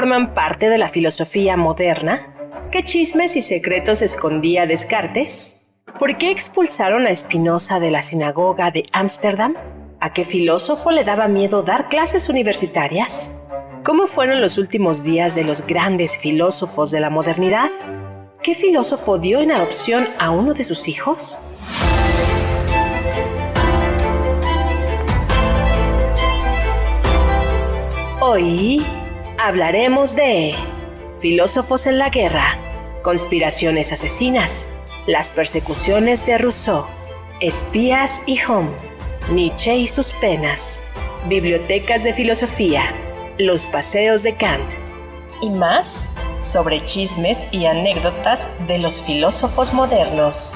forman parte de la filosofía moderna? ¿Qué chismes y secretos escondía Descartes? ¿Por qué expulsaron a Spinoza de la sinagoga de Ámsterdam? ¿A qué filósofo le daba miedo dar clases universitarias? ¿Cómo fueron los últimos días de los grandes filósofos de la modernidad? ¿Qué filósofo dio en adopción a uno de sus hijos? Hoy hablaremos de filósofos en la guerra, conspiraciones asesinas, las persecuciones de Rousseau, espías y Home, Nietzsche y sus penas, bibliotecas de filosofía, los paseos de Kant y más sobre chismes y anécdotas de los filósofos modernos.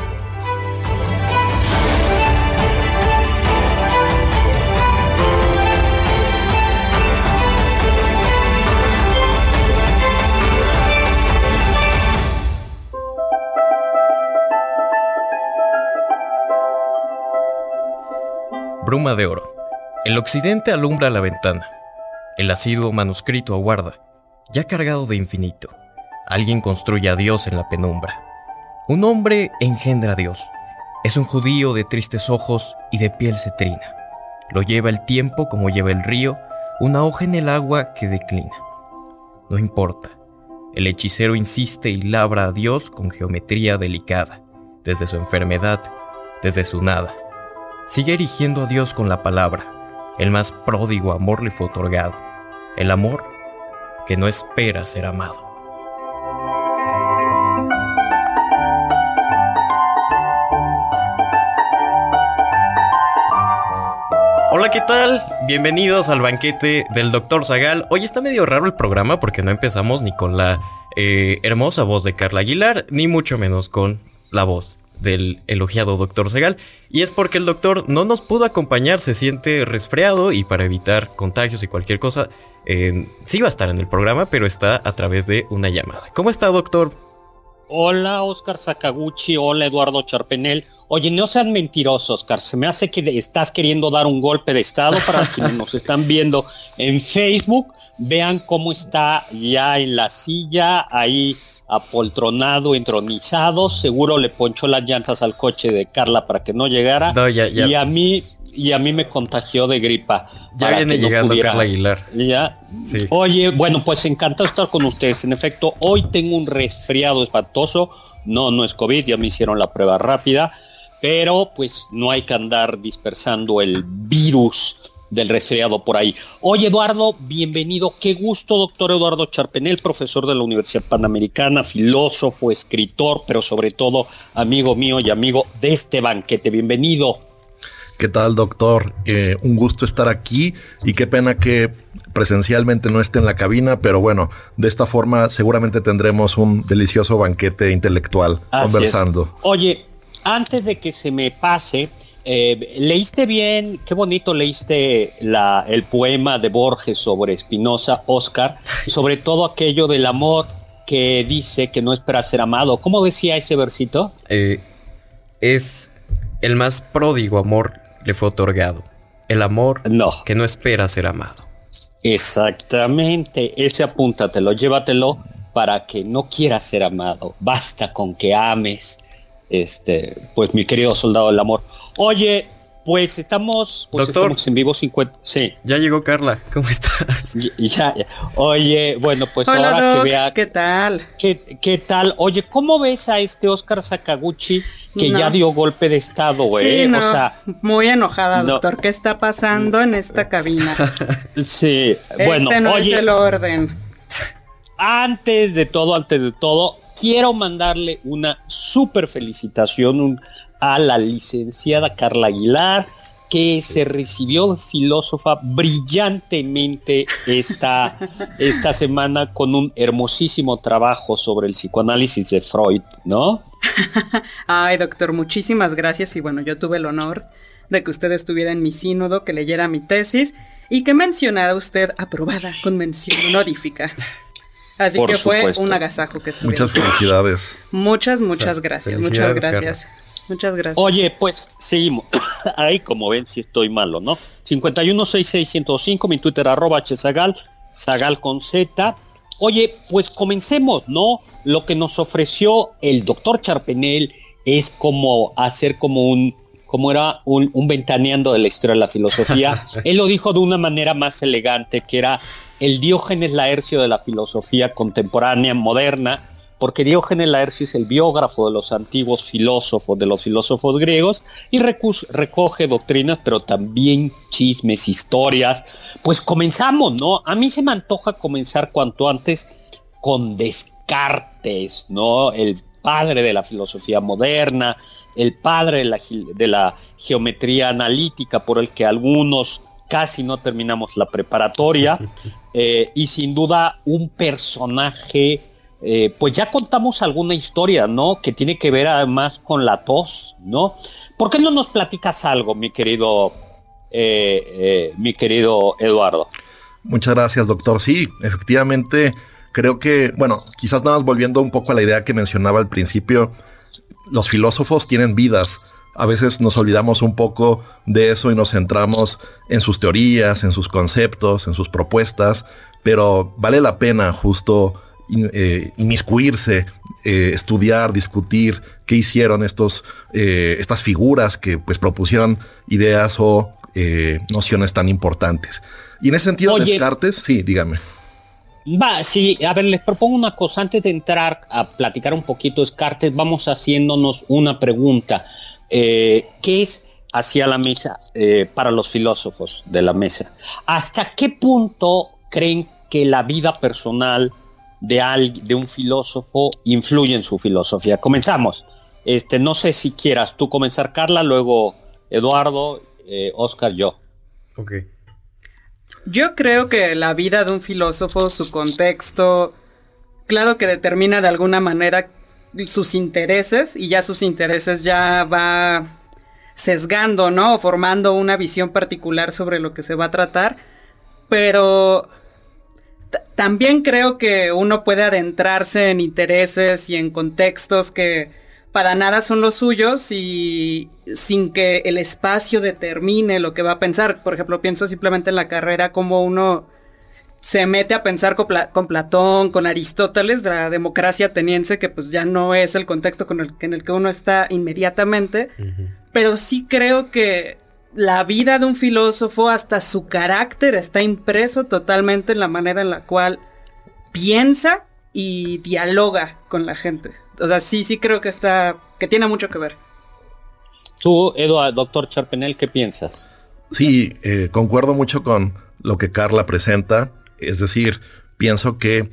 Bruma de oro. El occidente alumbra la ventana. El asiduo manuscrito aguarda, ya cargado de infinito. Alguien construye a Dios en la penumbra. Un hombre engendra a Dios. Es un judío de tristes ojos y de piel cetrina. Lo lleva el tiempo como lleva el río, una hoja en el agua que declina. No importa. El hechicero insiste y labra a Dios con geometría delicada, desde su enfermedad, desde su nada. Sigue erigiendo a Dios con la palabra. El más pródigo amor le fue otorgado. El amor que no espera ser amado. Hola, ¿qué tal? Bienvenidos al banquete del Dr. Zagal. Hoy está medio raro el programa porque no empezamos ni con la eh, hermosa voz de Carla Aguilar, ni mucho menos con la voz del elogiado doctor Segal. Y es porque el doctor no nos pudo acompañar, se siente resfriado y para evitar contagios y cualquier cosa, sí va a estar en el programa, pero está a través de una llamada. ¿Cómo está, doctor? Hola, Oscar Sakaguchi. Hola, Eduardo Charpenel. Oye, no sean mentirosos, Oscar. Se me hace que estás queriendo dar un golpe de estado para quienes nos están viendo en Facebook. Vean cómo está ya en la silla, ahí apoltronado, entronizado, seguro le ponchó las llantas al coche de Carla para que no llegara. Y a mí y a mí me contagió de gripa. Ya viene llegando Carla Aguilar. Ya. Oye, bueno, pues encantado estar con ustedes. En efecto, hoy tengo un resfriado espantoso. No, no es COVID, ya me hicieron la prueba rápida, pero pues no hay que andar dispersando el virus del resfriado por ahí. Oye, Eduardo, bienvenido. Qué gusto, doctor Eduardo Charpenel, profesor de la Universidad Panamericana, filósofo, escritor, pero sobre todo amigo mío y amigo de este banquete. Bienvenido. ¿Qué tal, doctor? Eh, un gusto estar aquí y qué pena que presencialmente no esté en la cabina, pero bueno, de esta forma seguramente tendremos un delicioso banquete intelectual conversando. Oye, antes de que se me pase, eh, ¿Leíste bien? Qué bonito leíste la, el poema de Borges sobre Spinoza, Oscar, sobre todo aquello del amor que dice que no espera ser amado. ¿Cómo decía ese versito? Eh, es el más pródigo amor le fue otorgado. El amor que no espera ser amado. Exactamente, ese apúntatelo, llévatelo para que no quieras ser amado. Basta con que ames este, pues mi querido soldado del amor. Oye, pues estamos, pues Doctor, en vivo 50. Sí. Ya llegó Carla. ¿Cómo estás? Ya, Oye, bueno, pues ahora que vea. ¿Qué tal? ¿qué, tal? Oye, ¿cómo ves a este Oscar Sakaguchi que ya dio golpe de estado, güey? Sí, o sea, muy enojada, doctor. ¿Qué está pasando en esta cabina? sí, bueno, este no oye, es el orden. Antes de todo, antes de todo, quiero mandarle una súper felicitación a la licenciada Carla Aguilar, que se recibió filósofa brillantemente esta, esta semana con un hermosísimo trabajo sobre el psicoanálisis de Freud, ¿no? Ay, doctor, muchísimas gracias y bueno, yo tuve el honor de que usted estuviera en mi sínodo, que leyera mi tesis y que mencionara usted aprobada con mención honorífica. Así que fue un agasajo que estuvo. Muchas felicidades. Muchas, muchas gracias. Muchas gracias. Muchas gracias. Oye, pues seguimos. Ahí como ven si estoy malo, ¿no? 5166105, mi Twitter arroba hzagal, zagal con Z. Oye, pues comencemos, ¿no? Lo que nos ofreció el doctor Charpenel es como hacer como un, como era un, un ventaneando de la historia de la filosofía. Él lo dijo de una manera más elegante, que era el Diógenes Laercio de la filosofía contemporánea, moderna, porque Diógenes Laercio es el biógrafo de los antiguos filósofos, de los filósofos griegos, y recoge doctrinas, pero también chismes, historias. Pues comenzamos, ¿no? A mí se me antoja comenzar cuanto antes con Descartes, ¿no? El padre de la filosofía moderna, el padre de la, de la geometría analítica, por el que algunos casi no terminamos la preparatoria, eh, y sin duda un personaje eh, pues ya contamos alguna historia, ¿no? Que tiene que ver además con la tos, ¿no? ¿Por qué no nos platicas algo, mi querido, eh, mi querido Eduardo? Muchas gracias, doctor. Sí, efectivamente, creo que, bueno, quizás nada más volviendo un poco a la idea que mencionaba al principio, los filósofos tienen vidas. A veces nos olvidamos un poco de eso y nos centramos en sus teorías, en sus conceptos, en sus propuestas, pero vale la pena justo eh, inmiscuirse, eh, estudiar, discutir qué hicieron estos, eh, estas figuras que pues propusieron ideas o nociones tan importantes. Y en ese sentido, Descartes, sí, dígame. Va, sí, a ver, les propongo una cosa. Antes de entrar a platicar un poquito Descartes, vamos haciéndonos una pregunta. ¿Qué es hacia la mesa para los filósofos de la mesa? ¿Hasta qué punto creen que la vida personal de, de un filósofo influye en su filosofía. Comenzamos. Este, no sé si quieras tú comenzar, Carla, luego Eduardo, eh, Oscar, yo. Ok. Yo creo que la vida de un filósofo, su contexto, claro que determina de alguna manera sus intereses y ya sus intereses ya va sesgando, ¿no? O formando una visión particular sobre lo que se va a tratar. Pero también creo que uno puede adentrarse en intereses y en contextos que para nada son los suyos y sin que el espacio determine lo que va a pensar. Por ejemplo, pienso simplemente en la carrera como uno se mete a pensar con, Platón, con Aristóteles, de la democracia ateniense, que pues ya no es el contexto con el, en el que uno está inmediatamente, pero sí creo que la vida de un filósofo, hasta su carácter está impreso totalmente en la manera en la cual piensa y dialoga con la gente. O sea, sí, sí creo que está, que tiene mucho que ver. Tú, Eduardo, doctor Charpenel, ¿qué piensas? Sí, eh, concuerdo mucho con lo que Carla presenta. Es decir, pienso que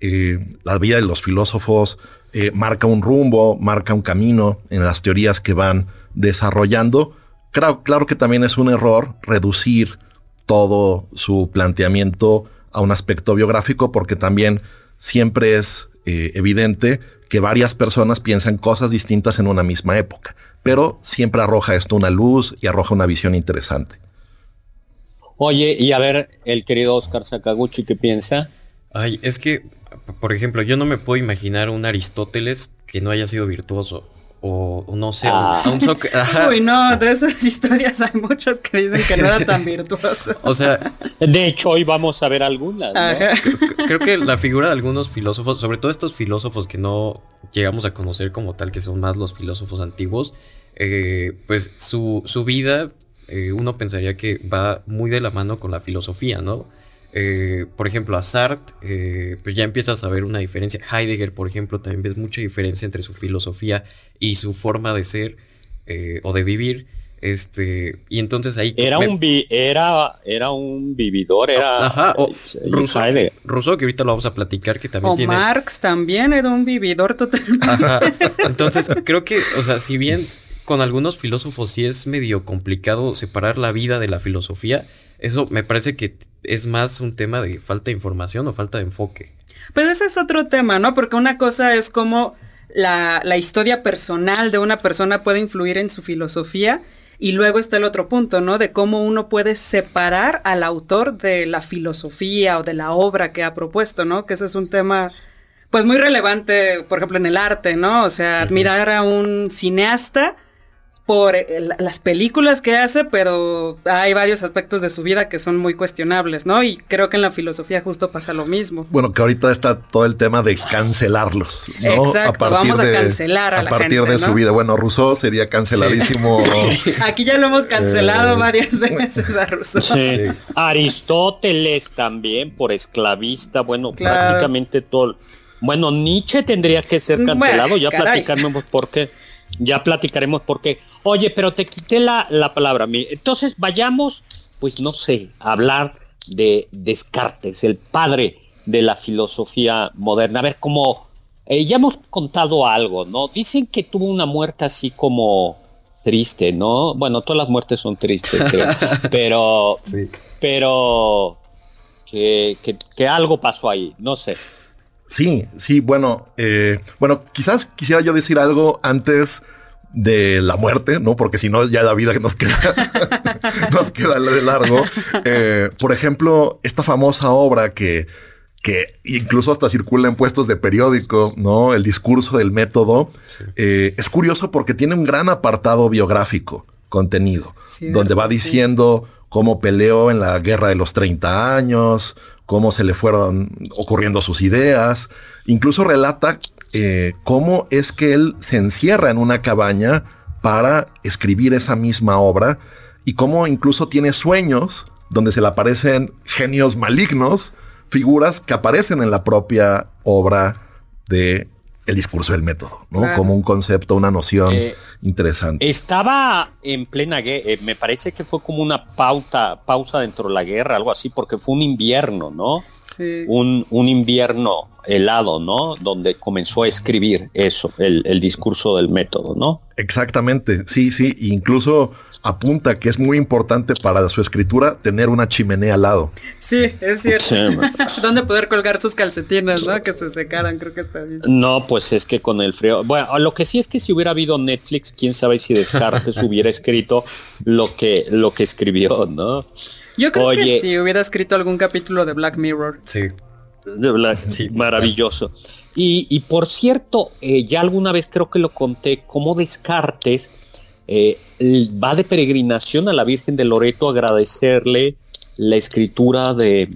eh, la vida de los filósofos eh, marca un rumbo, marca un camino en las teorías que van desarrollando Claro, que también es un error reducir todo su planteamiento a un aspecto biográfico porque también siempre es eh, evidente que varias personas piensan cosas distintas en una misma época, pero siempre arroja esto una luz y arroja una visión interesante. Oye, y a ver, el querido Oscar Sakaguchi, ¿qué piensa? Ay, es que, por ejemplo, yo no me puedo imaginar un Aristóteles que no haya sido virtuoso o no sé, ah. Uy, no, de esas historias hay muchos que dicen que no era tan virtuoso. o sea, de hecho hoy vamos a ver algunas. Creo, que la figura de algunos filósofos, sobre todo estos filósofos que no llegamos a conocer como tal, que son más los filósofos antiguos, eh, pues su, su vida, eh, uno pensaría que va muy de la mano con la filosofía, ¿no? Eh, por ejemplo, a Sartre, eh, pues ya empiezas a ver una diferencia. Heidegger, por ejemplo, también ves mucha diferencia entre su filosofía y su forma de ser eh, o de vivir. Este, y entonces ahí. Era, un, era, era un vividor, era. Ajá, o Rousseau, que ahorita lo vamos a platicar, que también o Marx también era un vividor totalmente. Ajá. Entonces, creo que, o sea, si bien con algunos filósofos sí es medio complicado separar la vida de la filosofía. Eso me parece que es más un tema de falta de información o falta de enfoque. Pues ese es otro tema, ¿no? Porque una cosa es cómo la, la historia personal de una persona puede influir en su filosofía y luego está el otro punto, ¿no? De cómo uno puede separar al autor de la filosofía o de la obra que ha propuesto, ¿no? Que ese es un tema, pues muy relevante, por ejemplo, en el arte, ¿no? O sea, admirar a un cineasta por eh, las películas que hace, pero hay varios aspectos de su vida que son muy cuestionables, ¿no? Y creo que en la filosofía justo pasa lo mismo. Bueno, que ahorita está todo el tema de cancelarlos, ¿no? Exacto, vamos a cancelar a, a partir de su vida. Bueno, Rousseau sería canceladísimo. Aquí ya lo hemos cancelado eh, varias veces a Rousseau. Sí. Aristóteles también por esclavista, bueno, prácticamente todo. Bueno, Nietzsche tendría que ser cancelado, ya platicaremos por qué. Ya platicaremos por qué. Oye, pero te quité la, la palabra. Entonces vayamos, pues no sé, a hablar de Descartes, el padre de la filosofía moderna. A ver cómo... Eh, ya hemos contado algo, ¿no? Dicen que tuvo una muerte así como triste, ¿no? Bueno, todas las muertes son tristes, pero... Pero... Que, que, algo pasó ahí, no sé. Sí, sí, bueno, eh, bueno, quizás quisiera yo decir algo antes de la muerte, ¿no? Porque si no, ya la vida que nos queda, nos queda de largo. Eh, por ejemplo, esta famosa obra que, que incluso hasta circula en puestos de periódico, ¿no? El discurso del método. Eh, es curioso porque tiene un gran apartado biográfico contenido, donde va diciendo cómo peleó en la guerra de los 30 años, cómo se le fueron ocurriendo sus ideas. Incluso relata eh, cómo es que él se encierra en una cabaña para escribir esa misma obra y cómo incluso tiene sueños donde se le aparecen genios malignos, figuras que aparecen en la propia obra de el discurso del método, ¿no? Como un concepto, una noción. Eh, interesante. Estaba en plena guerra, eh, me parece que fue como una pauta, pausa dentro de la guerra, algo así, porque fue un invierno, ¿no? Sí. Un, un invierno helado, ¿no? Donde comenzó a escribir eso, el, el, discurso del método, ¿no? Exactamente, sí, sí, incluso apunta que es muy importante para su escritura tener una chimenea al lado. Sí, es cierto. Donde poder colgar sus calcetines, ¿no? Que se secaran, creo que está bien. No, pues es que con el frío. Bueno, lo que sí es que si hubiera habido Netflix, quién sabe si Descartes hubiera escrito lo que, lo que escribió, ¿no? Yo creo que si hubiera escrito algún capítulo de Black Mirror. Sí. De Black, sí, maravilloso. Y, por cierto, eh, ya alguna vez creo que lo conté, como Descartes eh, va de peregrinación a la Virgen de Loreto a agradecerle la escritura de,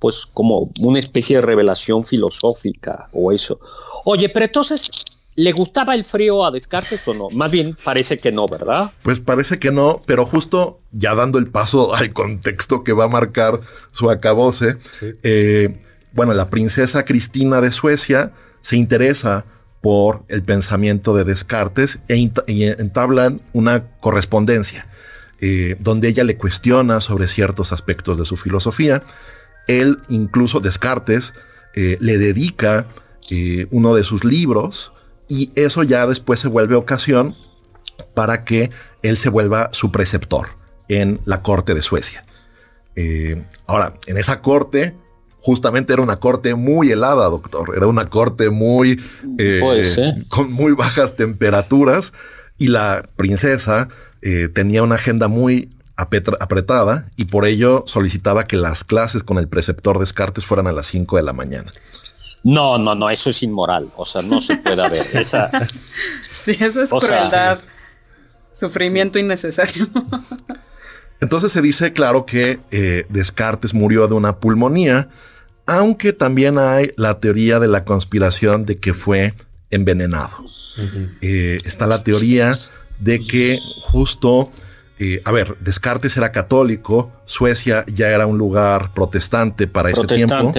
pues como una especie de revelación filosófica o eso. Oye, pero entonces, ¿le gustaba el frío a Descartes o no? Más bien parece que no, ¿verdad? Pues parece que no, pero justo ya dando el paso al contexto que va a marcar su acabose, eh, bueno, la princesa Cristina de Suecia se interesa por el pensamiento de Descartes e, entablan una correspondencia eh, donde ella le cuestiona sobre ciertos aspectos de su filosofía. Él, incluso Descartes, eh, le dedica eh, uno de sus libros y eso ya después se vuelve ocasión para que él se vuelva su preceptor en la corte de Suecia. ahora, en esa corte justamente era una corte muy helada, doctor. Era una corte muy eh, con muy bajas temperaturas y la princesa eh, tenía una agenda muy apretada y por ello solicitaba que las clases con el preceptor Descartes fueran a las 5 de la mañana. No, no, no, eso es inmoral. O sea, no se puede ver. Esa... Sí, eso es crueldad. Sufrimiento innecesario. Entonces se dice, claro, que eh, Descartes murió de una pulmonía aunque también hay la teoría de la conspiración de que fue envenenado. Eh, está la teoría de que justo, eh, a ver, Descartes era católico, Suecia ya era un lugar protestante para ese tiempo.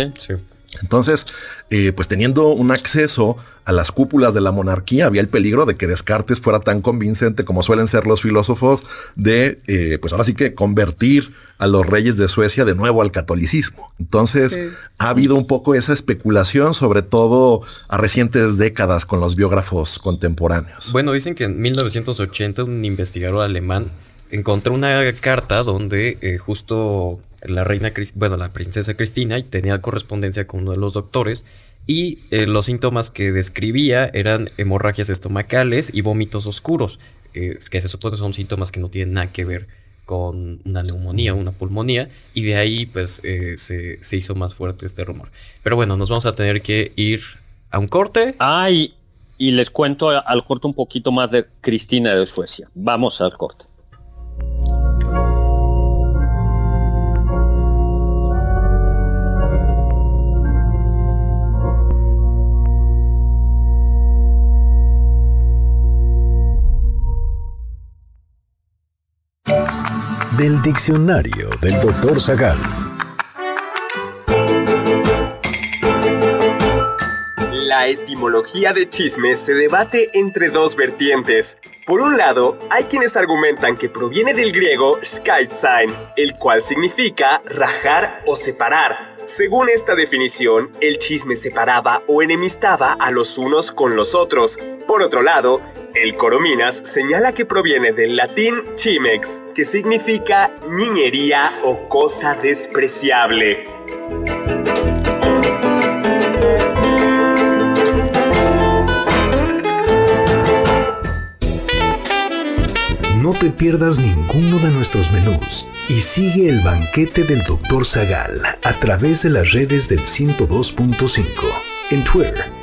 Entonces, eh, pues teniendo un acceso a las cúpulas de la monarquía, había el peligro de que Descartes fuera tan convincente como suelen ser los filósofos de, eh, pues ahora sí que convertir a los reyes de Suecia de nuevo al catolicismo. Entonces, ha habido un poco esa especulación, sobre todo a recientes décadas con los biógrafos contemporáneos. Bueno, dicen que en 1980 un investigador alemán encontró una carta donde eh, justo la reina, bueno, la princesa Cristina tenía correspondencia con uno de los doctores y eh, los síntomas que describía eran hemorragias estomacales y vómitos oscuros, eh, que se supone son síntomas que no tienen nada que ver con una neumonía, una pulmonía, y de ahí pues eh, se, se, hizo más fuerte este rumor. Pero bueno, nos vamos a tener que ir a un corte. Ay, y les cuento al corte un poquito más de Cristina de Suecia. Vamos al corte. Del diccionario del doctor Zagal. La etimología de chisme se debate entre dos vertientes. Por un lado, hay quienes argumentan que proviene del griego skaitzin, el cual significa rajar o separar. Según esta definición, el chisme separaba o enemistaba a los unos con los otros. Por otro lado, el Corominas señala que proviene del latín chimex, que significa niñería o cosa despreciable. No te pierdas ninguno de nuestros menús y sigue el banquete del Dr. Zagal a través de las redes del 102.5 en Twitter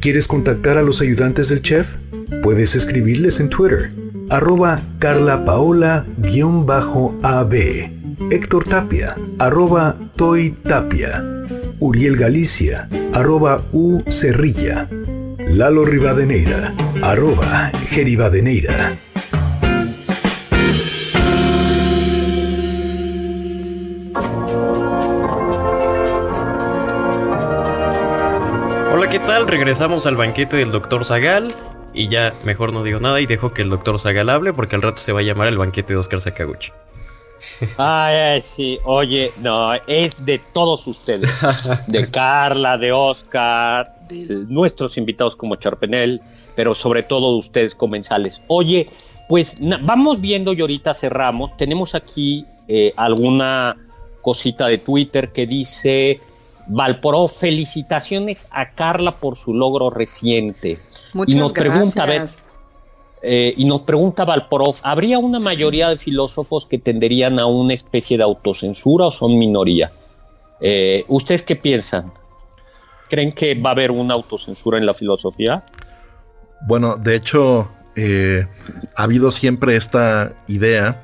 ¿Quieres contactar a los ayudantes del chef? Puedes escribirles en Twitter, arroba carlapaola-ab, Héctor Tapia, arroba Toy Tapia, Uriel Galicia, arroba U Cerrilla, Lalo Rivadeneira, arroba Geribadeneira. Tal? Regresamos al banquete del Dr. Zagal y ya mejor no digo nada y dejo que el doctor Zagal hable porque al rato se va a llamar el banquete de Oscar Sakaguchi. Ay, sí, oye, no, es de todos ustedes, de Carla, de Oscar, de nuestros invitados como Charpenel, pero sobre todo de ustedes comensales. Oye, pues vamos viendo y ahorita cerramos. Tenemos aquí eh, alguna cosita de Twitter que dice Valporó, felicitaciones a Carla por su logro reciente. Muchas y nos pregunta, eh, y nos pregunta Valporov, ¿habría una mayoría de filósofos que tenderían a una especie de autocensura o son minoría? Eh, ¿Ustedes qué piensan? ¿Creen que va a haber una autocensura en la filosofía? Bueno, de hecho, eh, ha habido siempre esta idea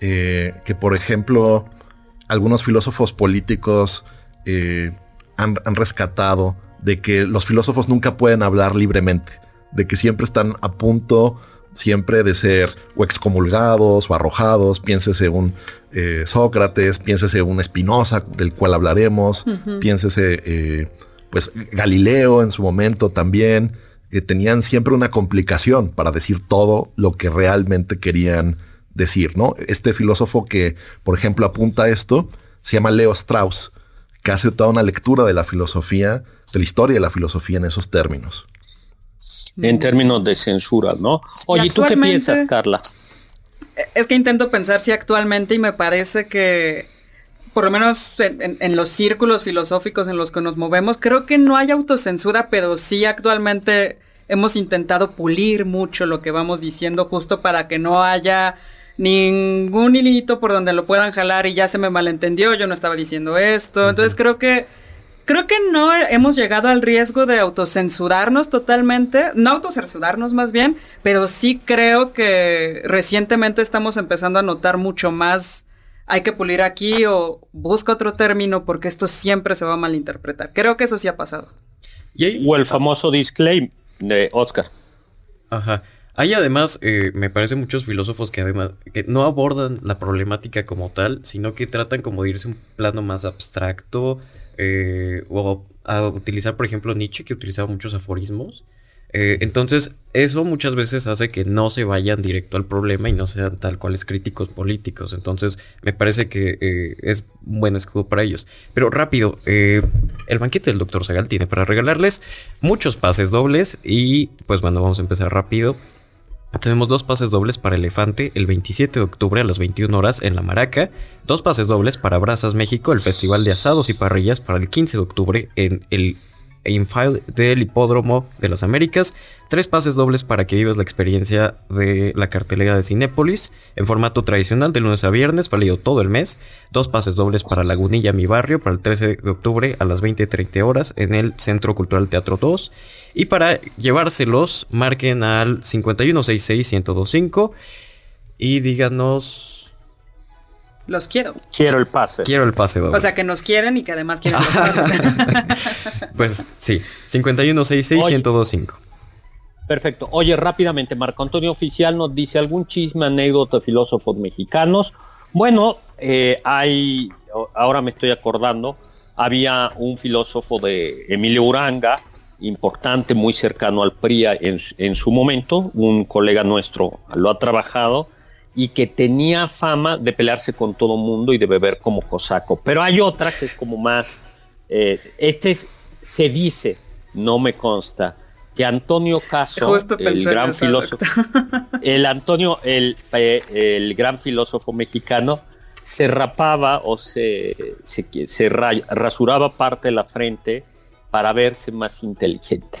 que, por ejemplo, algunos filósofos políticos han, rescatado de que los filósofos nunca pueden hablar libremente, de que siempre están a punto siempre de ser o excomulgados o arrojados, piénsese un eh, Sócrates, piénsese un Espinosa, del cual hablaremos, piénsese eh, pues Galileo en su momento también, que tenían siempre una complicación para decir todo lo que realmente querían decir, ¿no? Este filósofo que, por ejemplo, apunta a esto, se llama Leo Strauss, que hace toda una lectura de la filosofía, de la historia de la filosofía en esos términos. En términos de censura, ¿no? Oye, ¿tú qué piensas, Carla? Es que intento pensar si actualmente y me parece que, por lo menos en, los círculos filosóficos en los que nos movemos, creo que no hay autocensura, pero sí actualmente hemos intentado pulir mucho lo que vamos diciendo justo para que no haya ningún hilito por donde lo puedan jalar y ya se me malentendió, yo no estaba diciendo esto. Entonces creo que Creo que no hemos llegado al riesgo de autocensurarnos totalmente, no autocensurarnos más bien, pero sí creo que recientemente estamos empezando a notar mucho más hay que pulir aquí o busca otro término porque esto siempre se va a malinterpretar. Creo que eso sí ha pasado. o el famoso disclaim de Oscar. Ajá. Hay además, eh, me parece muchos filósofos que además que no abordan la problemática como tal, sino que tratan como de irse un plano más abstracto, eh, o a utilizar, por ejemplo, Nietzsche, que utilizaba muchos aforismos. Eh, entonces, eso muchas veces hace que no se vayan directo al problema y no sean tal cuales críticos políticos. Entonces, me parece que es un buen escudo para ellos. Pero rápido, el banquete del Dr. Zagal tiene para regalarles muchos pases dobles y pues bueno, vamos a empezar rápido. Tenemos dos pases dobles para Elefante el 27 de octubre a las 21 horas en La Maraca, dos pases dobles para Brazas México, el Festival de Asados y Parrillas para el 15 de octubre en el Infile del Hipódromo de las Américas, tres pases dobles para que vivas la experiencia de la cartelera de Cinépolis en formato tradicional de lunes a viernes, válido todo el mes, dos pases dobles para Lagunilla, mi barrio, para el 13 de octubre a las 20.30 horas en el Centro Cultural Teatro 2 y para llevárselos, marquen al 5166-1025 y díganos... Los quiero. Quiero el pase. Quiero el pase O sea, que nos quieren y que además quieren los pases. pues sí, 5166-1025. Perfecto. Oye, rápidamente, Marco Antonio Oficial nos dice algún chisme, anécdota de filósofos mexicanos. Bueno, eh, hay, ahora me estoy acordando, había un filósofo de Emilio Uranga, importante, muy cercano al PRI en, su momento, un colega nuestro lo ha trabajado y que tenía fama de pelearse con todo mundo y de beber como cosaco. Pero hay otra que es como más, eh, este es, se dice, no me consta, que Antonio Caso, el gran filósofo, el Antonio, el, eh, el, gran filósofo mexicano, se rapaba o se, se, se rasuraba parte de la frente para verse más inteligente.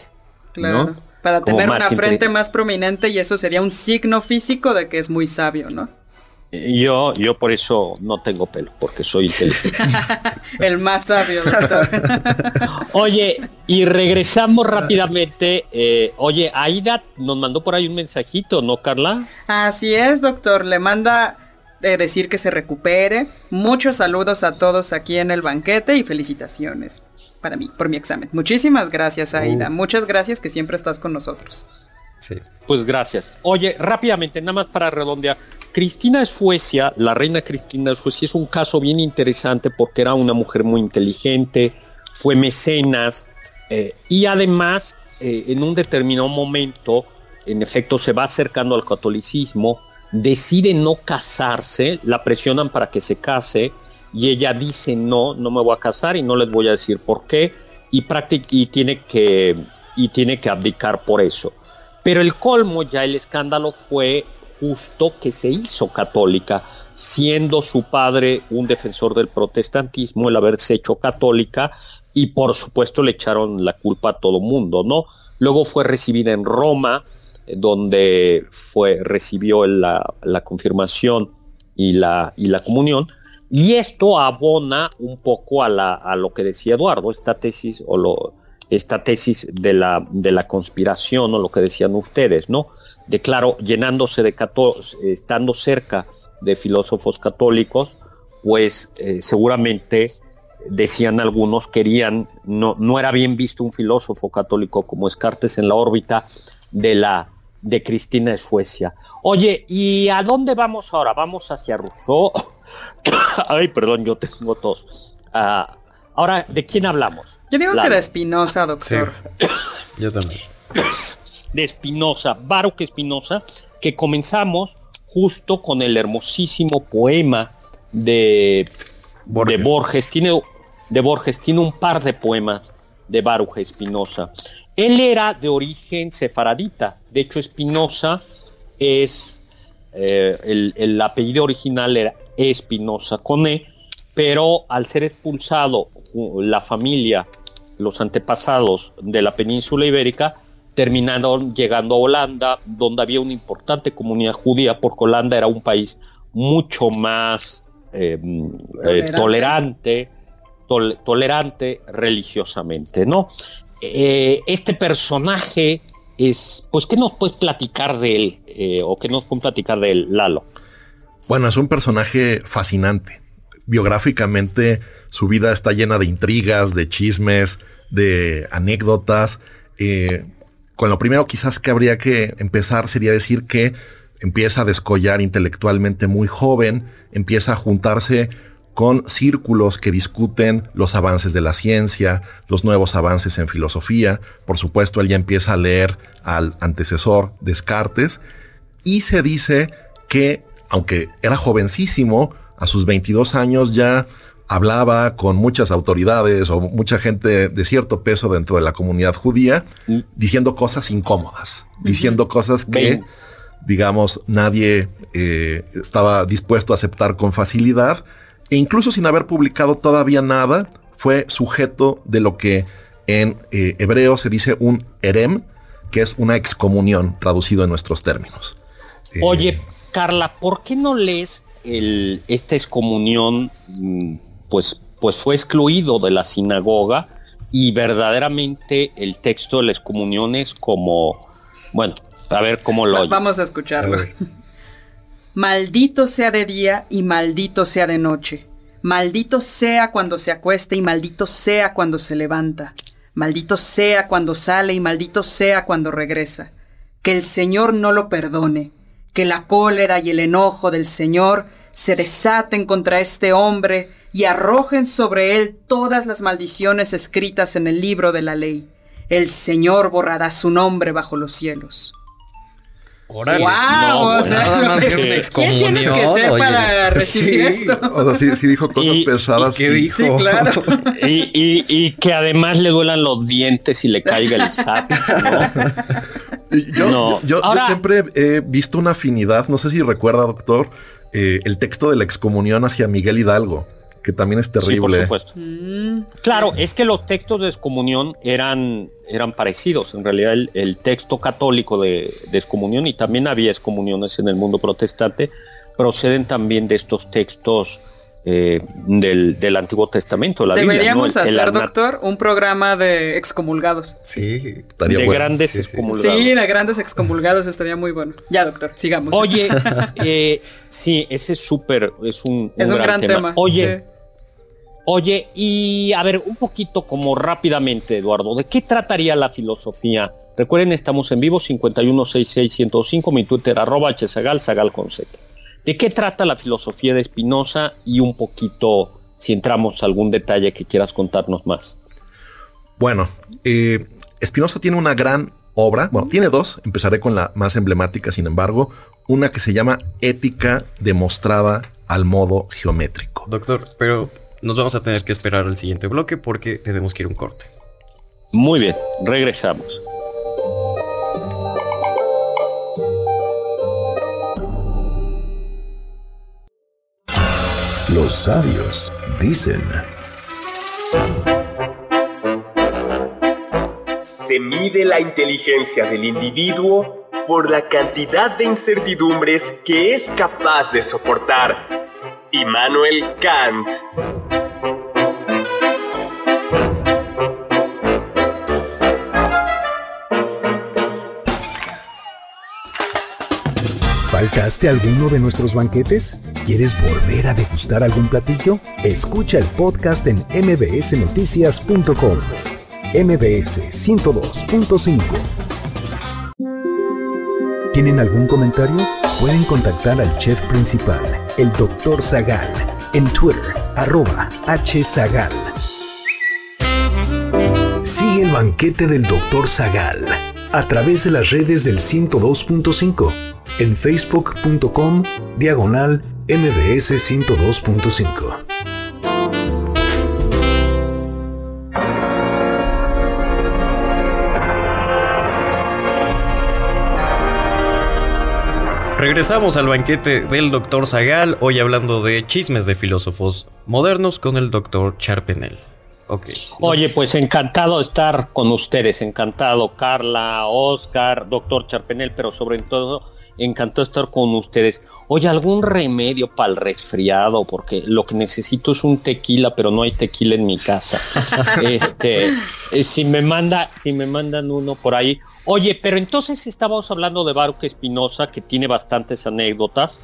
Claro. Para tener una frente más prominente y eso sería un signo físico de que es muy sabio, ¿no? Yo, yo por eso no tengo pelo, porque soy inteligente. El más sabio, doctor. Oye, y regresamos rápidamente. Eh, oye, Aida nos mandó por ahí un mensajito, ¿no, Carla? Así es, doctor. Le manda de decir que se recupere. Muchos saludos a todos aquí en el banquete y felicitaciones para mí, por mi examen. Muchísimas gracias, Aida. Uh. Muchas gracias que siempre estás con nosotros. Sí. Pues gracias. Oye, rápidamente, nada más para redondear. Cristina de Suecia, la reina Cristina de Suecia, es un caso bien interesante porque era una mujer muy inteligente, fue mecenas eh, y además eh, en un determinado momento, en efecto, se va acercando al catolicismo, decide no casarse, la presionan para que se case y ella dice no, no me voy a casar y no les voy a decir por qué y, y, tiene, que, y tiene que abdicar por eso. Pero el colmo, ya el escándalo fue justo que se hizo católica, siendo su padre un defensor del protestantismo, el haberse hecho católica y por supuesto le echaron la culpa a todo mundo, ¿no? Luego fue recibida en Roma, donde fue, recibió la, la confirmación y la, y la comunión, y esto abona un poco a, lo que decía Eduardo, esta tesis o esta tesis de la, de la conspiración o lo que decían ustedes, ¿no? De claro, llenándose de estando cerca de filósofos católicos, pues eh, seguramente decían algunos, querían, no, no era bien visto un filósofo católico como Descartes en la órbita de la de Cristina de Suecia. Oye, ¿y a dónde vamos ahora? Vamos hacia Rousseau. Ay, perdón, yo tengo tos. Ah, ahora, ¿de quién hablamos? Yo digo que de Espinosa, doctor. Yo también. De Espinosa, Baruch Espinosa, que comenzamos justo con el hermosísimo poema de Borges. de Borges. Tiene, de Borges tiene un par de poemas de Baruch Espinosa. Él era de origen sefaradita. De hecho, Espinosa es eh, el, apellido original era Espinosa con E, pero al ser expulsado la familia, los antepasados de la península ibérica, terminaron llegando a Holanda, donde había una importante comunidad judía, porque Holanda era un país mucho más em, eh, tolerante tolerante religiosamente, ¿no? Eh, este personaje es, pues, ¿qué nos puedes platicar de él? Eh, ¿O qué nos puedes platicar de él, Lalo? Bueno, es un personaje fascinante. Biográficamente, su vida está llena de intrigas, de chismes, de anécdotas. Eh, con lo primero quizás que habría que empezar sería decir que empieza a descollar intelectualmente muy joven, empieza a juntarse con círculos que discuten los avances de la ciencia, los nuevos avances en filosofía. Por supuesto, él ya empieza a leer al antecesor Descartes y se dice que, aunque era jovencísimo, a sus 22 años ya hablaba con muchas autoridades o mucha gente de cierto peso dentro de la comunidad judía, mm. diciendo cosas incómodas, diciendo cosas que, digamos, nadie eh, estaba dispuesto a aceptar con facilidad e incluso sin haber publicado todavía nada, fue sujeto de lo que en eh, hebreo se dice un erem, que es una excomunión traducido en nuestros términos. Eh, Oye, Carla, ¿por qué no lees el, esta excomunión? Mm, pues, pues fue excluido de la sinagoga y verdaderamente el texto de la excomunión es como, bueno, a ver cómo lo... Vamos a escucharlo. Maldito sea de día y maldito sea de noche. Maldito sea cuando se acuesta y maldito sea cuando se levanta. Maldito sea cuando sale y maldito sea cuando regresa. Que el Señor no lo perdone. Que la cólera y el enojo del Señor se desaten contra este hombre y arrojen sobre él todas las maldiciones escritas en el libro de la ley. El Señor borrará su nombre bajo los cielos. Órale. Wow, o sea, nada más que una excomunión. ¿Qué tienes que ser para recibir sí, esto? O sea, sí, sí dijo cosas Y- pesadas. ¿Y qué dijo? Sí, claro. Y, y- y que además le duelan los dientes y le caiga el SAT, ¿no? Yo, No. yo- yo Ahora- siempre he visto una afinidad, no sé si recuerda, doctor, eh, el texto de la excomunión hacia Miguel Hidalgo, que también es Sí, por terrible. supuesto. Mm, Claro, es que los textos de excomunión eran, eran parecidos. En realidad, el, el texto católico de, de excomunión, y también había excomuniones en el mundo protestante, proceden también de estos textos eh, del, del Antiguo Testamento, la Biblia. Deberíamos ¿no? El- el hacer, arna- doctor, un programa de excomulgados. Sí. Estaría de bueno. grandes Sí, sí. excomulgados. Sí, de grandes excomulgados estaría muy bueno. Ya, doctor, sigamos. Oye, eh, sí, ese es súper, es un, es un gran, tema. Oye, sí. Oye, y a ver, un poquito como rápidamente, Eduardo, ¿de qué trataría la filosofía? Recuerden, estamos en vivo, 5166105, mi Twitter, arroba hsagal, sagal con Z. ¿De qué trata la filosofía de Spinoza? Y un poquito, si entramos a algún detalle que quieras contarnos más. Bueno, eh, Spinoza tiene una gran obra, bueno, tiene dos, empezaré con la más emblemática, sin embargo, una que se llama Ética demostrada al modo geométrico. Doctor, pero nos vamos a tener que esperar al siguiente bloque porque tenemos que ir a un corte. Muy bien, regresamos. Los sabios dicen. Se mide la inteligencia del individuo por la cantidad de incertidumbres que es capaz de soportar. Immanuel Kant. ¿Faltaste alguno de nuestros banquetes? ¿Quieres volver a degustar algún platillo? Escucha el podcast en mbsnoticias.com. MBS 102.5. ¿Tienen algún comentario? Pueden contactar al chef principal, el Dr. Zagal, en Twitter, arroba hzagal. Sigue el banquete del Dr. Zagal a través de las redes del 102.5 en facebook.com diagonal mbs 102.5. Regresamos al banquete del doctor Zagal, hoy hablando de chismes de filósofos modernos con el doctor Charpenel. Ok. Oye, pues encantado de estar con ustedes, encantado Carla, Oscar, doctor Charpenel, pero sobre todo encantado estar con ustedes. Oye, ¿algún remedio para el resfriado? Porque lo que necesito es un tequila, pero no hay tequila en mi casa. este, eh, si me manda, si me mandan uno por ahí. Oye, pero entonces estábamos hablando de Baruch Espinosa, que tiene bastantes anécdotas.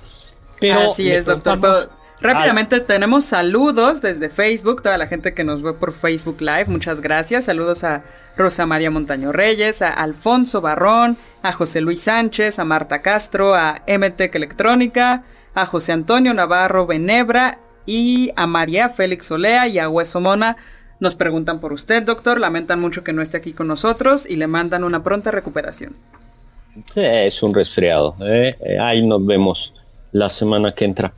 Pero Así es, doctor. Rápidamente tenemos saludos desde Facebook, toda la gente que nos ve por Facebook Live, muchas gracias. Saludos a Rosa María Montaño Reyes, a Alfonso Barrón, a José Luis Sánchez, a Marta Castro, a MTEC Electrónica, a José Antonio Navarro Benebra y a María Félix Olea y a Hueso Mona. Nos preguntan por usted, doctor, lamentan mucho que no esté aquí con nosotros y le mandan una pronta recuperación. Es un resfriado. ¿eh? Eh, ahí nos vemos la semana que entra.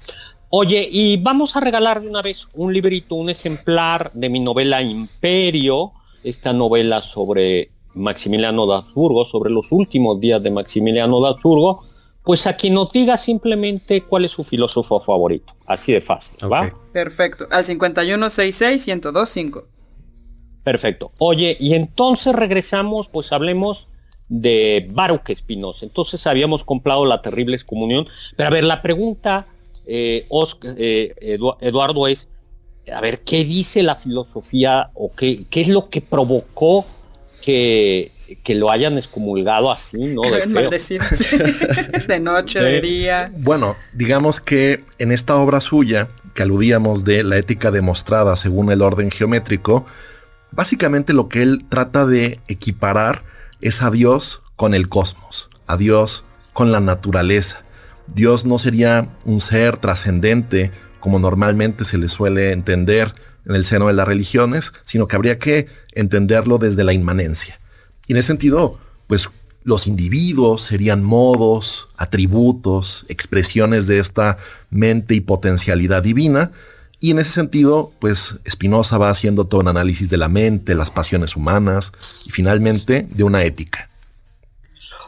Oye, y vamos a regalar de una vez un librito, un ejemplar de mi novela Imperio, esta novela sobre Maximiliano de Habsburgo, sobre los últimos días de Maximiliano de Habsburgo, pues a quien nos diga simplemente cuál es su filósofo favorito. Así de fácil, ¿va? Perfecto. Al 5166-1025. Perfecto. Oye, y entonces regresamos, pues hablemos de Baruch Espinosa. Entonces habíamos comprado la terrible excomunión. Pero a ver, la pregunta eh, Oscar, eh, Eduardo, es, a ver, ¿qué dice la filosofía o qué, qué es lo que provocó que, que lo hayan excomulgado así, ¿no? De, de noche, de día. Bueno, digamos que en esta obra suya, que aludíamos de la ética demostrada según el orden geométrico, básicamente lo que él trata de equiparar es a Dios con el cosmos, a Dios con la naturaleza. Dios no sería un ser trascendente como normalmente se le suele entender en el seno de las religiones, sino que habría que entenderlo desde la inmanencia. Y en ese sentido, pues los individuos serían modos, atributos, expresiones de esta mente y potencialidad divina. Y en ese sentido, pues Spinoza va haciendo todo un análisis de la mente, las pasiones humanas y finalmente de una ética.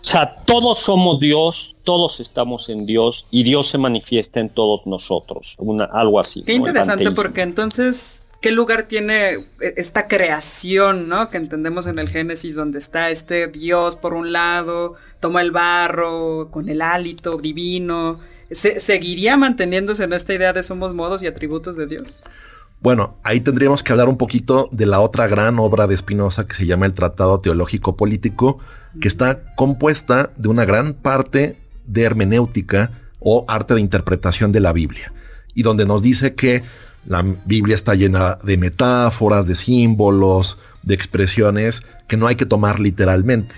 O sea, todos somos Dios, todos estamos en Dios y Dios se manifiesta en todos nosotros, una, algo así. Qué interesante porque entonces, ¿qué lugar tiene esta creación, ¿no? Que entendemos en el Génesis, donde está este Dios por un lado, toma el barro con el hálito divino. ¿Se ¿Seguiría manteniéndose en esta idea de somos modos y atributos de Dios? Bueno, ahí tendríamos que hablar un poquito de la otra gran obra de Spinoza que se llama el Tratado Teológico Político, que está compuesta de una gran parte de hermenéutica o arte de interpretación de la Biblia, y donde nos dice que la Biblia está llena de metáforas, de símbolos, de expresiones que no hay que tomar literalmente.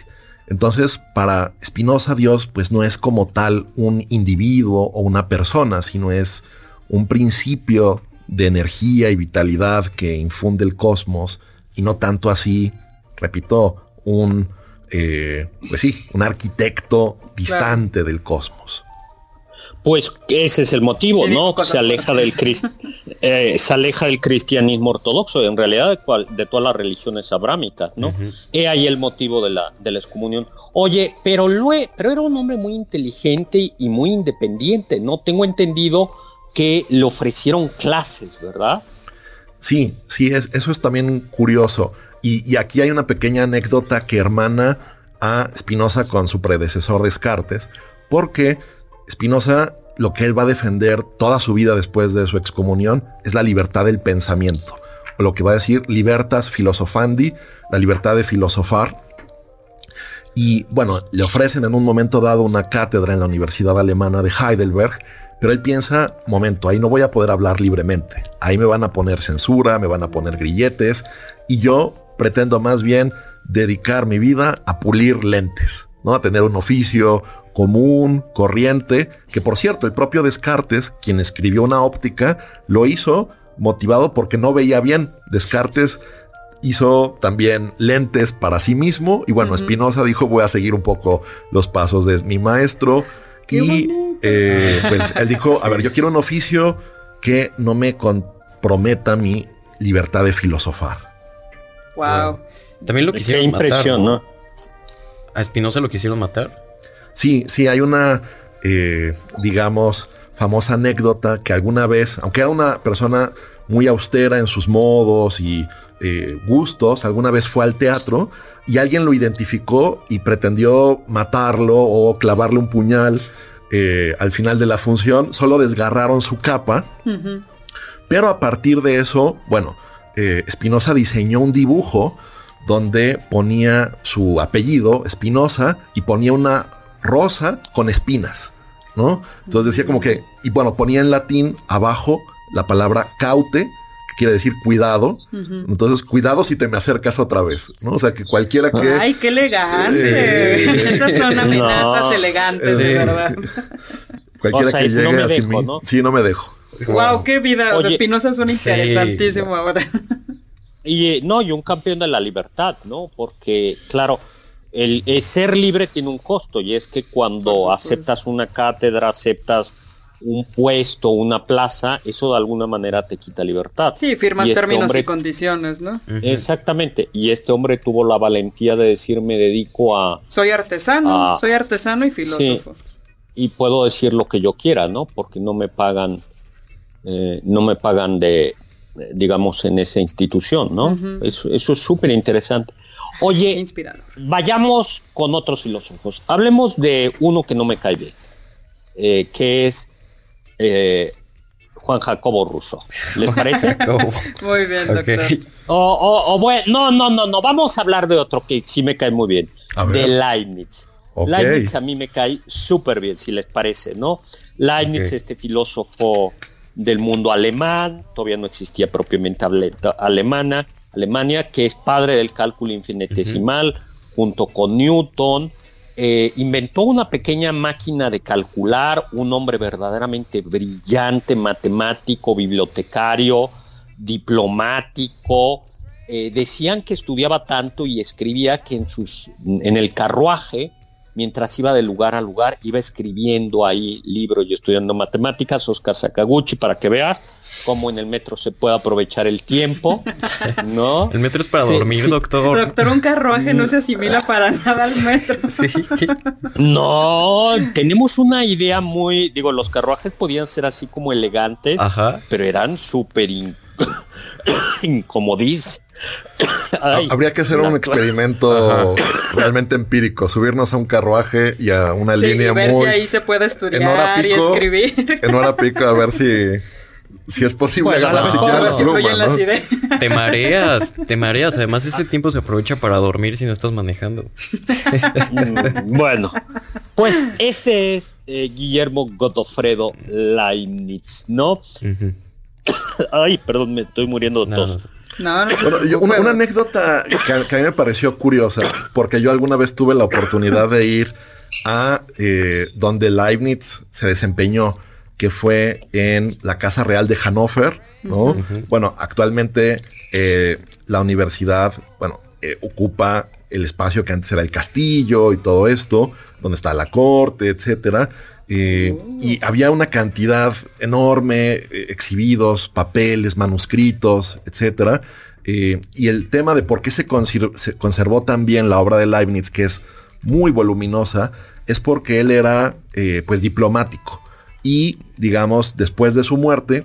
Entonces, para Spinoza, Dios, pues no es como tal un individuo o una persona, sino es un principio de energía y vitalidad que infunde el cosmos y no tanto así, repito, un, eh, pues sí, un arquitecto distante del cosmos. Pues ese es el motivo, ¿no? Se aleja del eh, se aleja del cristianismo ortodoxo, en realidad de, todas las religiones abrámicas, ¿no? He ahí el motivo de la, de la excomunión. Oye, pero, pero era un hombre muy inteligente y muy independiente, ¿no? Tengo entendido que le ofrecieron clases, ¿verdad? Sí, sí, es, eso es también curioso. Y, aquí hay una pequeña anécdota que hermana a Spinoza con su predecesor Descartes, porque Spinoza lo que él va a defender toda su vida después de su excomunión es la libertad del pensamiento, o lo que va a decir libertas filosofandi, la libertad de filosofar. Y bueno, le ofrecen en un momento dado una cátedra en la Universidad Alemana de Heidelberg, pero él piensa, momento, ahí no voy a poder hablar libremente. Ahí me van a poner censura, me van a poner grilletes y yo pretendo más bien dedicar mi vida a pulir lentes, ¿no? A tener un oficio común, corriente, que por cierto, el propio Descartes, quien escribió una óptica, lo hizo motivado porque no veía bien. Descartes hizo también lentes para sí mismo y bueno, Spinoza dijo voy a seguir un poco los pasos de mi maestro y eh, pues él dijo, a ver, yo quiero un oficio que no me comprometa mi libertad de filosofar. Wow. También lo quisieron impresión, ¿no? ¿A Espinosa lo quisieron matar? Sí, sí, hay una, eh, digamos, famosa anécdota que alguna vez, aunque era una persona muy austera en sus modos y eh, gustos, alguna vez fue al teatro y alguien lo identificó y pretendió matarlo o clavarle un puñal eh, al final de la función, solo desgarraron su capa. Pero a partir de eso, bueno, eh, Espinosa diseñó un dibujo donde ponía su apellido, Espinosa, y ponía una rosa con espinas, ¿no? Entonces decía como que, y bueno, ponía en latín abajo la palabra caute, que quiere decir cuidado. Entonces, cuidado si te me acercas otra vez, ¿no? O sea, que cualquiera que... ¡Ay, qué elegante! Esas son amenazas elegantes, de verdad. Cualquiera que llegue así, ¿no? sí, no me dejo. Wow, qué vida. o sea, Espinosa suena interesantísimo ahora. Y eh, no, y un campeón de la libertad, ¿no? Porque, claro, el, ser libre tiene un costo y es que cuando aceptas una cátedra, aceptas un puesto, una plaza, eso de alguna manera te quita libertad. Sí, firmas este términos y condiciones, ¿no? Exactamente. Y este hombre tuvo la valentía de decir me dedico a... Soy artesano, soy artesano y filósofo. y puedo decir lo que yo quiera, ¿no? Porque no me pagan, eh, no me pagan de, digamos, en esa institución, ¿no? eso, es súper interesante. Oye, vayamos con otros filósofos. Hablemos de uno que no me cae bien, eh, que es eh, Juan Jacobo Russo. ¿Les parece? muy bien, doctor. O, bueno, no, no, no, no. Vamos a hablar de otro que sí me cae muy bien. De Leibniz. Leibniz a mí me cae súper bien, si les parece, ¿no? Leibniz, este filósofo del mundo alemán, todavía no existía propiamente alemana, Alemania, que es padre del cálculo infinitesimal, junto con Newton, eh, inventó una pequeña máquina de calcular, un hombre verdaderamente brillante, matemático, bibliotecario, diplomático. Eh, decían que estudiaba tanto y escribía que en, sus, en el carruaje mientras iba de lugar a lugar, iba escribiendo ahí libros y estudiando matemáticas, Oscar Sakaguchi, para que veas cómo en el metro se puede aprovechar el tiempo, ¿no? El metro es para dormir, doctor. Doctor, un carruaje no se asimila para nada al metro. Sí. No, tenemos una idea muy, digo, los carruajes podían ser así como elegantes, pero eran súper incomodís Habría que hacer un experimento realmente empírico, subirnos a un carruaje y a una línea y ver si ahí se puede estudiar y escribir. En hora pico a ver si si es posible ganar siquiera la pluma, Te mareas, te mareas. Además, ese tiempo se aprovecha para dormir si no estás manejando. Mm, bueno, pues este es eh, Guillermo Godofredo Leibniz, ¿no? Ay, perdón, me estoy muriendo de tos. No, no, una, anécdota que, a mí me pareció curiosa, porque yo alguna vez tuve la oportunidad de ir a eh, donde Leibniz se desempeñó, que fue en la Casa Real de Hannover, ¿no? Bueno, actualmente eh, la universidad, bueno, eh, ocupa el espacio que antes era el castillo y todo esto, donde está la corte, etcétera. Y había una cantidad enorme, eh, exhibidos, papeles, manuscritos, etc. Eh, y el tema de por qué se, conservó tan bien la obra de Leibniz, que es muy voluminosa, es porque él era eh, pues diplomático. Y digamos, después de su muerte,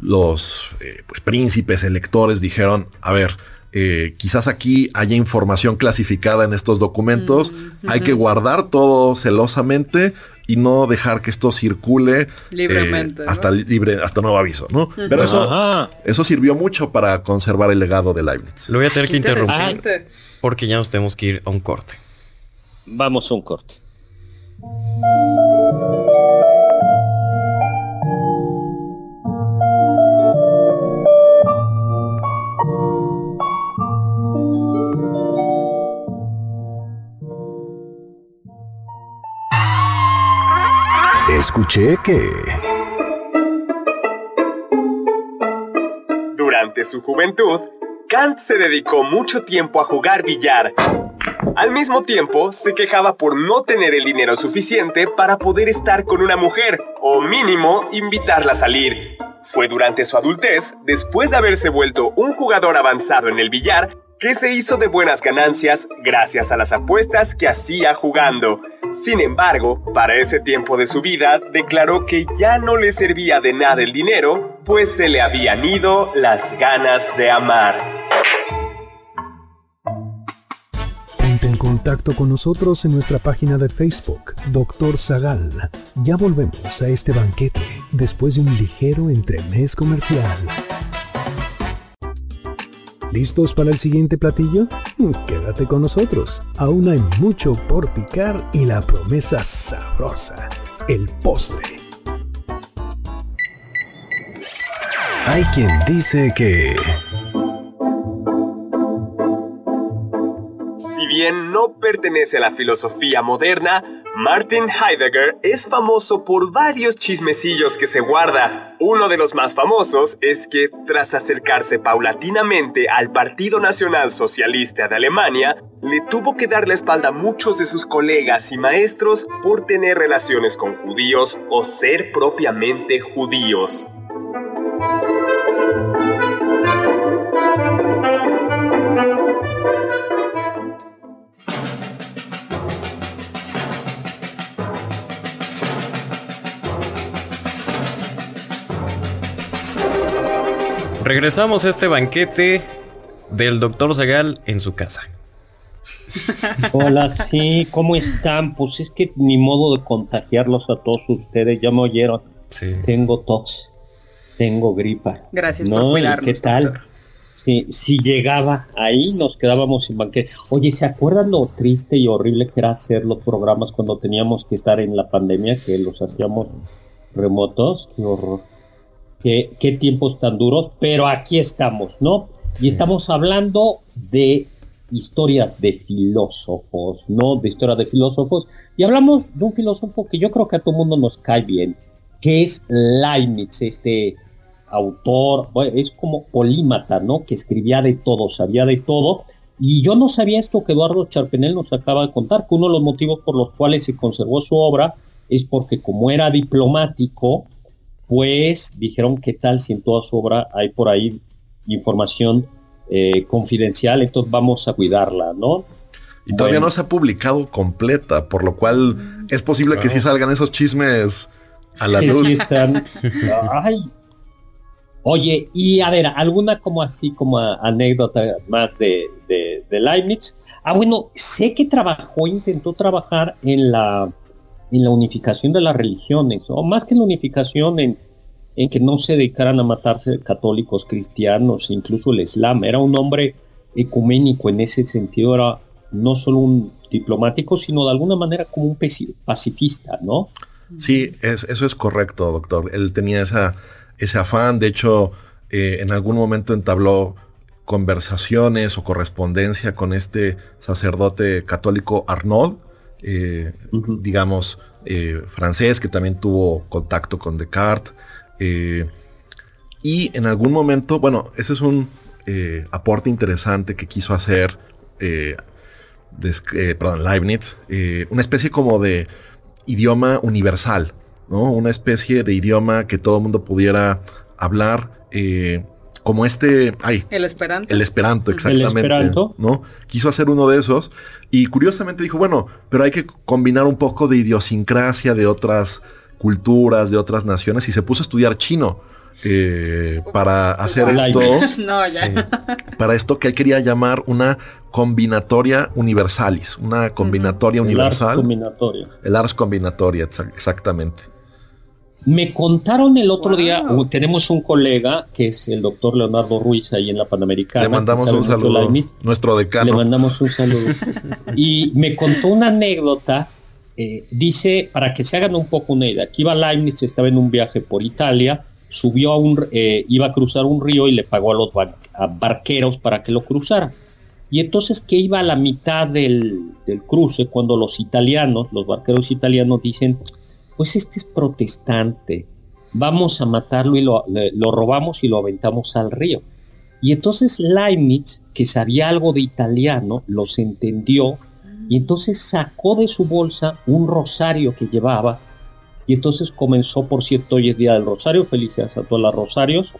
los pues, príncipes electores dijeron, a ver, eh, quizás aquí haya información clasificada en estos documentos. Mm, Hay que guardar todo celosamente y no dejar que esto circule eh, libremente hasta libre, hasta nuevo aviso, ¿no? Pero eso, eso sirvió mucho para conservar el legado de Leibniz. Lo voy a tener que interrumpir porque ya nos tenemos que ir a un corte. Vamos a un corte. Escuché que... Durante su juventud, Kant se dedicó mucho tiempo a jugar billar. Al mismo tiempo, se quejaba por no tener el dinero suficiente para poder estar con una mujer, o mínimo, invitarla a salir. Fue durante su adultez, después de haberse vuelto un jugador avanzado en el billar, que se hizo de buenas ganancias gracias a las apuestas que hacía jugando. Sin embargo, para ese tiempo de su vida, declaró que ya no le servía de nada el dinero pues se le habían ido las ganas de amar. Ponte en contacto con nosotros en nuestra página de Facebook, Doctor Zagal. Ya volvemos a este banquete después de un ligero entremés comercial. ¿Listos para el siguiente platillo? Quédate con nosotros. Aún hay mucho por picar y la promesa sabrosa, el postre. Hay quien dice que... Si bien no pertenece a la filosofía moderna, Martin Heidegger es famoso por varios chismecillos que se guarda. Uno de los más famosos es que, tras acercarse paulatinamente al Partido Nacional Socialista de Alemania, le tuvo que dar la espalda a muchos de sus colegas y maestros por tener relaciones con judíos o ser propiamente judíos. Regresamos a este banquete del doctor Zagal en su casa. Hola, sí, ¿cómo están? Pues es que ni modo de contagiarlos a todos ustedes, ya me oyeron. Sí. Tengo tos, tengo gripa. Gracias ¿no? por ¿Y cuidarnos. ¿Qué tal? doctor. Sí, si llegaba ahí, nos quedábamos sin banquete. Oye, ¿se acuerdan lo triste y horrible que era hacer los programas cuando teníamos que estar en la pandemia, que los hacíamos remotos? Qué horror. Qué, qué tiempos tan duros, pero aquí estamos, ¿no? Sí. Y estamos hablando de historias de filósofos, ¿no? De historias de filósofos. Y hablamos de un filósofo que yo creo que a todo mundo nos cae bien, que es Leibniz, este autor, bueno, es como polímata, ¿no? Que escribía de todo, sabía de todo. Y yo no sabía esto que Eduardo Charpenel nos acaba de contar, que uno de los motivos por los cuales se conservó su obra es porque como era diplomático, pues dijeron qué tal si en toda su obra hay por ahí información eh, confidencial, entonces vamos a cuidarla, ¿no? Y todavía no se ha publicado completa, por lo cual es posible que sí salgan esos chismes a la luz. sí están. Ay. Oye, y a ver, alguna como así, como a- anécdota más de, de, de Leibniz. Ah, bueno, sé que trabajó, intentó trabajar en la, en la unificación de las religiones, o más que en la unificación, en, en que no se dedicaran a matarse católicos, cristianos, incluso el Islam. Era un hombre ecuménico en ese sentido, era no solo un diplomático, sino de alguna manera como un pacifista, ¿no? Sí, es- eso es correcto, doctor. Él tenía esa, ese afán. De hecho, eh, en algún momento entabló conversaciones o correspondencia con este sacerdote católico Arnaud, eh, digamos, eh, francés, que también tuvo contacto con Descartes. eh, y en algún momento, bueno, ese es un aporte interesante que quiso hacer, des- perdón, Leibniz, una especie como de idioma universal, ¿no? Una especie de idioma que todo el mundo pudiera hablar, eh, como este, ay, El esperanto. el esperanto, exactamente, El esperanto. ¿no? Quiso hacer uno de esos y curiosamente dijo, bueno, pero hay que combinar un poco de idiosincrasia de otras culturas, de otras naciones y se puso a estudiar chino eh, para hacer Hola, esto, no, ya. para esto que él quería llamar una combinatoria universalis, una combinatoria El ars universal, el ars combinatoria, exa- exactamente. Me contaron el otro Wow. día, tenemos un colega que es el doctor Leonardo Ruiz ahí en la Panamericana. Le mandamos un saludo, Leibniz. nuestro Le decano. mandamos un saludo. y me contó una anécdota. eh, dice, para que se hagan un poco una idea, que iba Leibniz, estaba en un viaje por Italia, subió a un, eh, iba a cruzar un río y le pagó a los bar- a barqueros para que lo cruzaran. Y entonces que iba a la mitad del, del cruce, cuando los italianos, los barqueros italianos dicen, pues este es protestante, vamos a matarlo y lo, lo robamos y lo aventamos al río. Y entonces Leibniz, que sabía algo de italiano, los entendió y entonces sacó de su bolsa un rosario que llevaba y entonces comenzó, por cierto, hoy es día del rosario, felicidades a todos los rosarios,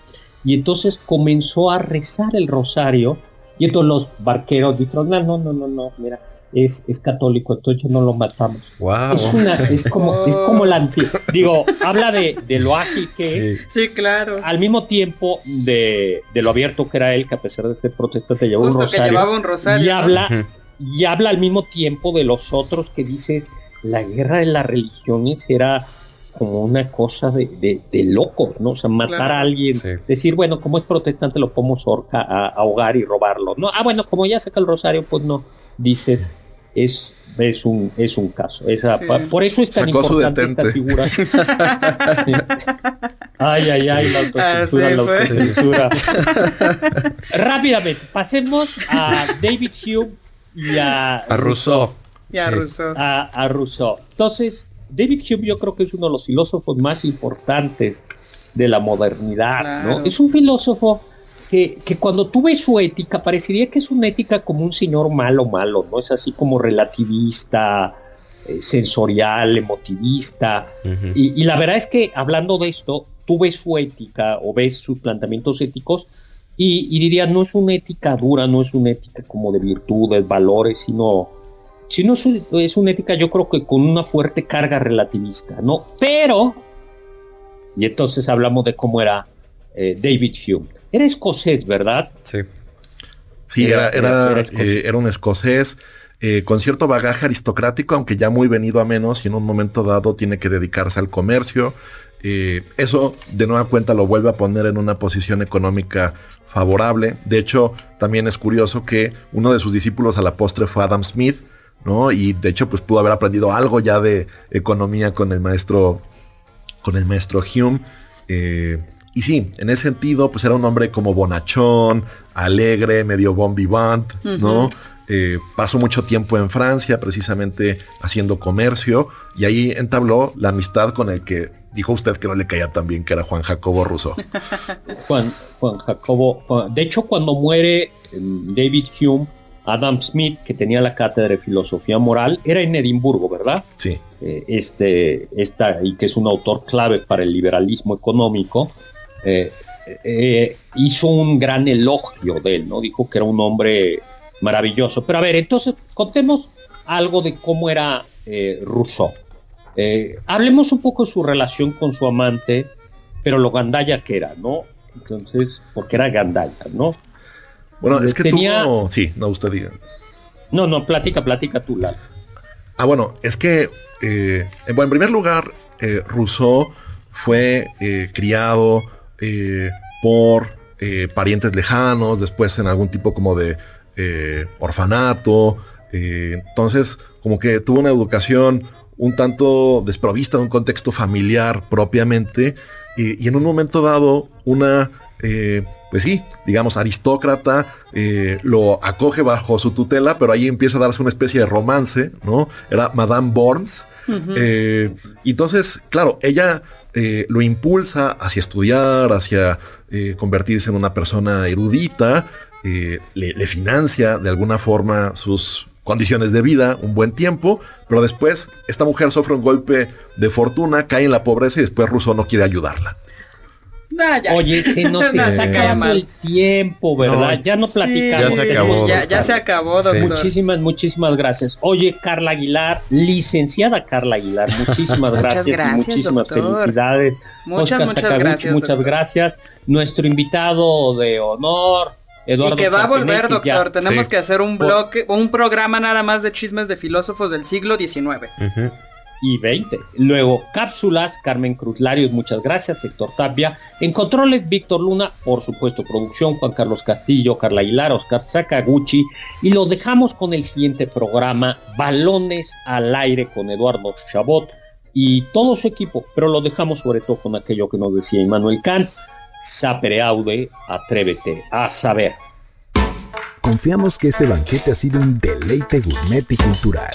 y entonces comenzó a rezar el rosario y entonces los barqueros dijeron, no, no, no, no, mira, es, es católico, entonces no lo matamos. Wow. Es, una, es, como, es como la antigua. Digo, habla de, de, lo ágil que sí. sí, claro. Al mismo tiempo de, de, lo abierto que era él, que a pesar de ser protestante llevaba un rosario. Que llevaba un rosario. Y habla, uh -huh. y habla al mismo tiempo de los otros que dices, la guerra de las religiones era como una cosa de, de, de loco, ¿no? O sea, matar claro. a alguien, sí. decir, bueno, como es protestante lo podemos orca, a, ahogar y robarlo, ¿no? Ah, bueno, como ya saca el rosario, pues no, dices, es, es, un, es un caso. Esa, sí. Por eso es tan Sacó importante esta figura. ay, ay, ay, la autocensura, la autocensura. Rápidamente, pasemos a David Hume y a, a Rousseau. Y a, sí. Rousseau. a, a Rousseau. Entonces, David Hume yo creo que es uno de los filósofos más importantes de la modernidad, claro. ¿no? Es un filósofo que, que, cuando tú ves su ética parecería que es una ética como un señor malo, malo, ¿no? Es así como relativista, eh, sensorial, emotivista. Uh -huh. y, y, la verdad es que hablando de esto, tú ves su ética o ves sus planteamientos éticos y, y dirías, no es una ética dura, no es una ética como de virtudes, valores, sino sino es, es una ética yo creo que con una fuerte carga relativista, ¿no? Pero, y entonces hablamos de cómo era eh, David Hume. Era escocés, ¿verdad? Sí. Sí, era, era, era, era, eh, un escocés eh, con cierto bagaje aristocrático, aunque ya muy venido a menos y en un momento dado tiene que dedicarse al comercio. Eh, eso de nueva cuenta lo vuelve a poner en una posición económica favorable. De hecho, también es curioso que uno de sus discípulos a la postre fue Adam Smith, ¿no? Y de hecho, pues pudo haber aprendido algo ya de economía con el maestro, con el maestro Hume. Eh, y sí, en ese sentido, pues era un hombre como bonachón, alegre, medio bon vivant, uh -huh. ¿no? Eh, pasó mucho tiempo en Francia, precisamente haciendo comercio, y ahí entabló la amistad con el que dijo usted que no le caía tan bien, que era Juan Jacobo Rousseau. Juan, Juan Jacobo, de hecho, cuando muere David Hume, Adam Smith, que tenía la cátedra de filosofía moral, era en Edimburgo, ¿verdad? Sí. Eh, este, esta, y que es un autor clave para el liberalismo económico, eh, eh, hizo un gran elogio de él, ¿no? Dijo que era un hombre maravilloso. Pero a ver, entonces contemos algo de cómo era eh, Rousseau. hablemos un poco de su relación con su amante, pero lo gandalla que era, ¿no? Entonces, porque era gandalla, ¿no? Bueno, es que tenía... tú no... Sí, no, usted diga. No, no, platica, platica tú, Lalo. Ah, bueno, es que, eh, en, bueno, en primer lugar, eh, Rousseau fue eh, criado por parientes lejanos, después en algún tipo como de orfanato. entonces, como que tuvo una educación un tanto desprovista de un contexto familiar propiamente, y en un momento dado, una pues sí, digamos, aristócrata, eh, lo acoge bajo su tutela, pero ahí empieza a darse una especie de romance, ¿no? Era Madame Worms. Uh -huh. eh, entonces, claro, ella eh, lo impulsa hacia estudiar, hacia eh, convertirse en una persona erudita, le, le financia de alguna forma sus condiciones de vida, un buen tiempo, pero después esta mujer sufre un golpe de fortuna, cae en la pobreza y después Rousseau no quiere ayudarla. Nah, Oye, se nos no, está acabando el tiempo, ¿verdad? No, ya no platicamos. Sí, ya se acabó. Ya, ya, se acabó, doctor. Sí. Muchísimas, muchísimas gracias. Oye, Carla Aguilar, licenciada Carla Aguilar, muchísimas gracias, gracias, y muchísimas doctor. felicidades. Muchas, Oscar muchas gracias. Muchas doctor. gracias. Nuestro invitado de honor. Eduardo y que va a volver, doctor. Ya. Tenemos sí. que hacer un bloque, un programa nada más de chismes de filósofos del siglo XIX. Uh -huh y 20. Luego, cápsulas, Carmen Cruz Larios, muchas gracias, Héctor Tapia. En controles, Víctor Luna, por supuesto, producción, Juan Carlos Castillo, Carla Aguilar, Oscar Sakaguchi. Y lo dejamos con el siguiente programa, Balones al aire con Eduardo Chabot y todo su equipo, pero lo dejamos sobre todo con aquello que nos decía Immanuel Kant, sapere aude, atrévete a saber. Confiamos que este banquete ha sido un deleite gourmet y cultural.